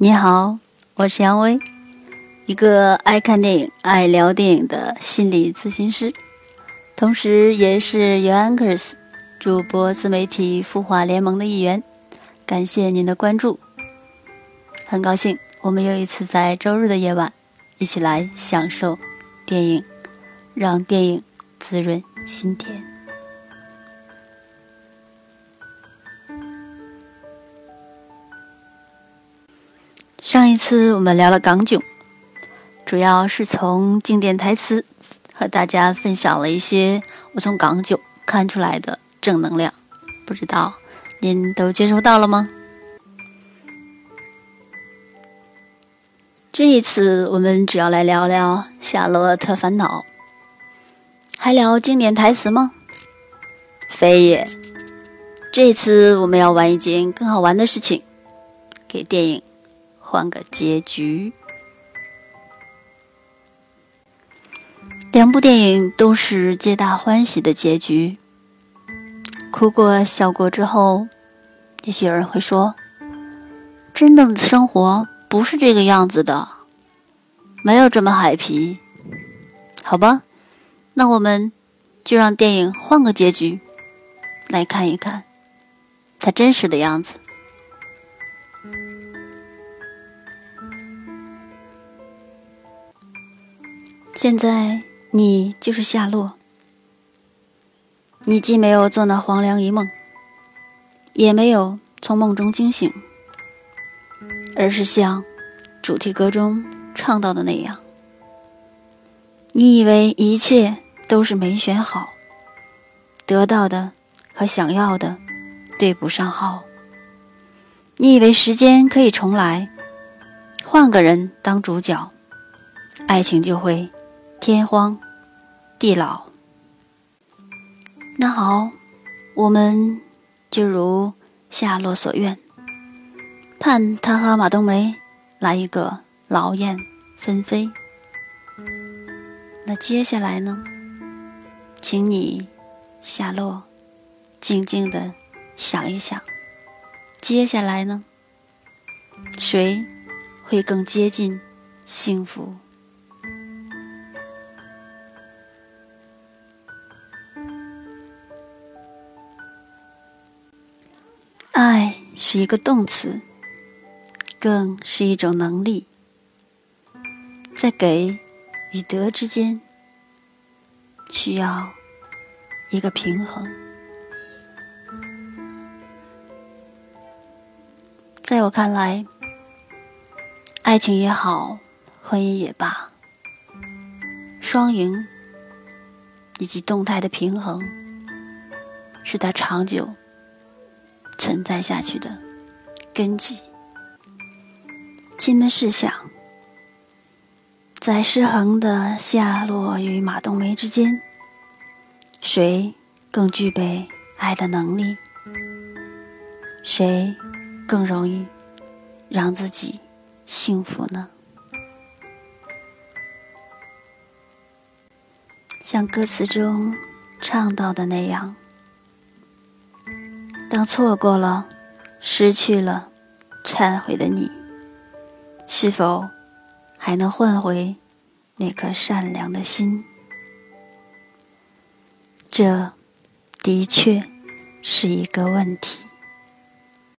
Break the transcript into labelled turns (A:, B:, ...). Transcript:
A: 你好，我是杨威，一个爱看电影、爱聊电影的心理咨询师，同时也是 u Anchors 主播自媒体孵化联盟的一员。感谢您的关注，很高兴我们又一次在周日的夜晚一起来享受电影，让电影滋润心田。上一次我们聊了港囧，主要是从经典台词和大家分享了一些我从港囧看出来的正能量，不知道您都接收到了吗？这一次我们主要来聊聊《夏洛特烦恼》，还聊经典台词吗？非也，这次我们要玩一件更好玩的事情，给电影。换个结局。两部电影都是皆大欢喜的结局。哭过笑过之后，也许有人会说：“真正的生活不是这个样子的，没有这么海皮。”好吧，那我们就让电影换个结局，来看一看它真实的样子。现在你就是夏洛，你既没有做那黄粱一梦，也没有从梦中惊醒，而是像主题歌中唱到的那样，你以为一切都是没选好，得到的和想要的对不上号，你以为时间可以重来，换个人当主角，爱情就会。天荒地老，那好，我们就如夏洛所愿，盼他和马冬梅来一个劳燕分飞。那接下来呢？请你夏洛静静的想一想，接下来呢？谁会更接近幸福？爱是一个动词，更是一种能力，在给与得之间，需要一个平衡。在我看来，爱情也好，婚姻也罢，双赢以及动态的平衡，是它长久。存在下去的根基。亲们试想，在失衡的夏洛与马冬梅之间，谁更具备爱的能力？谁更容易让自己幸福呢？像歌词中唱到的那样。当错过了、失去了、忏悔的你，是否还能换回那颗善良的心？这的确是一个问题。